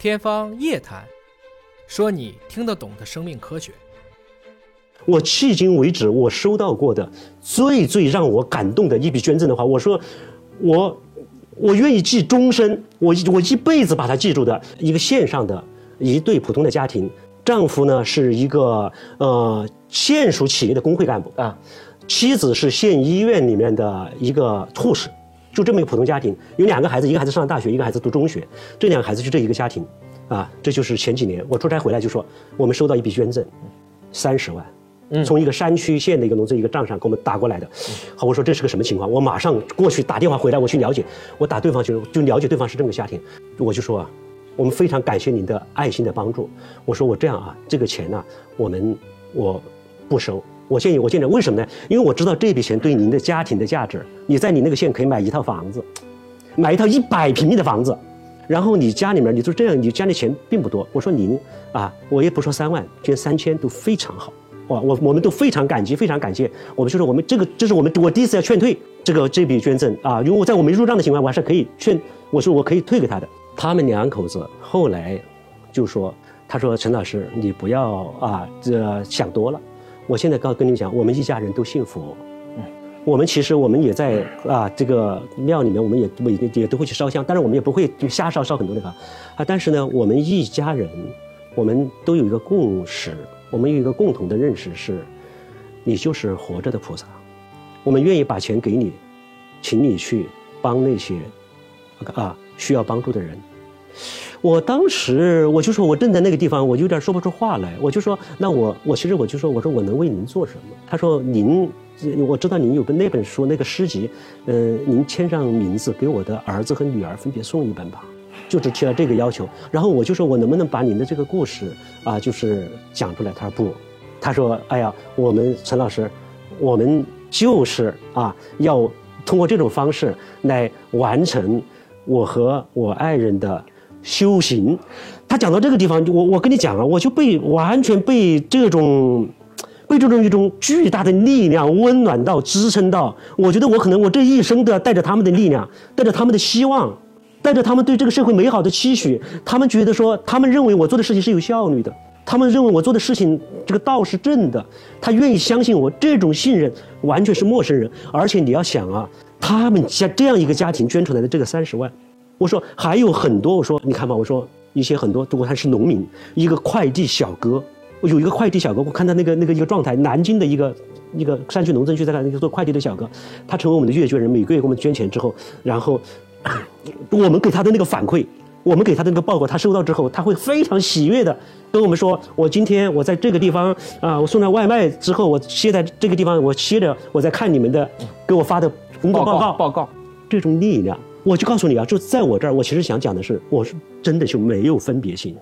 天方夜谭，说你听得懂的生命科学。我迄今为止我收到过的最最让我感动的一笔捐赠的话，我说我我愿意记终身，我我一辈子把它记住的一个线上的一对普通的家庭，丈夫呢是一个呃县属企业的工会干部啊，妻子是县医院里面的一个护士。就这么一个普通家庭，有两个孩子，一个孩子上了大学，一个孩子读中学。这两个孩子就这一个家庭，啊，这就是前几年我出差回来就说，我们收到一笔捐赠，三十万，从一个山区县的一个农村一个账上给我们打过来的。好，我说这是个什么情况？我马上过去打电话回来，我去了解。我打对方去就了解对方是这么个家庭，我就说啊，我们非常感谢您的爱心的帮助。我说我这样啊，这个钱呢，我们我不收。我建议，我建议，为什么呢？因为我知道这笔钱对您的家庭的价值。你在你那个县可以买一套房子，买一套一百平米的房子，然后你家里面你就这样，你家里钱并不多。我说您啊，我也不说三万，捐三千都非常好。哇，我我们都非常感激，非常感谢。我们就说我们这个，这是我们我第一次要劝退这个这笔捐赠啊，因为我在我没入账的情况，我还是可以劝，我说我可以退给他的。他们两口子后来就说，他说陈老师，你不要啊，这想多了。我现在告跟你讲，我们一家人都信佛。嗯，我们其实我们也在啊这个庙里面，我们也每也都会去烧香，但是我们也不会就瞎烧烧很多的吧。啊，但是呢，我们一家人，我们都有一个共识，我们有一个共同的认识是，你就是活着的菩萨。我们愿意把钱给你，请你去帮那些啊需要帮助的人。我当时我就说，我正在那个地方，我有点说不出话来。我就说，那我我其实我就说，我说我能为您做什么？他说，您我知道您有个那本书那个诗集，嗯，您签上名字，给我的儿子和女儿分别送一本吧，就只提了这个要求。然后我就说我能不能把您的这个故事啊，就是讲出来？他说不，他说，哎呀，我们陈老师，我们就是啊，要通过这种方式来完成我和我爱人的。修行，他讲到这个地方，我我跟你讲啊，我就被完全被这种，被这种一种巨大的力量温暖到支撑到，我觉得我可能我这一生都要带着他们的力量，带着他们的希望，带着他们对这个社会美好的期许，他们觉得说，他们认为我做的事情是有效率的，他们认为我做的事情这个道是正的，他愿意相信我，这种信任完全是陌生人，而且你要想啊，他们家这样一个家庭捐出来的这个三十万。我说还有很多，我说你看吧，我说一些很多，如果他是农民，一个快递小哥，我有一个快递小哥，我看他那个那个一个状态，南京的一个一个山区农村去在那个做快递的小哥，他成为我们的月捐人，每个月给我们捐钱之后，然后我们给他的那个反馈，我们给他的那个报告，他收到之后，他会非常喜悦的跟我们说，我今天我在这个地方啊，我送了外卖之后，我歇在这个地方，我歇着，我在看你们的给我发的工作报告报告，这种力量。我就告诉你啊，就在我这儿，我其实想讲的是，我是真的就没有分别心。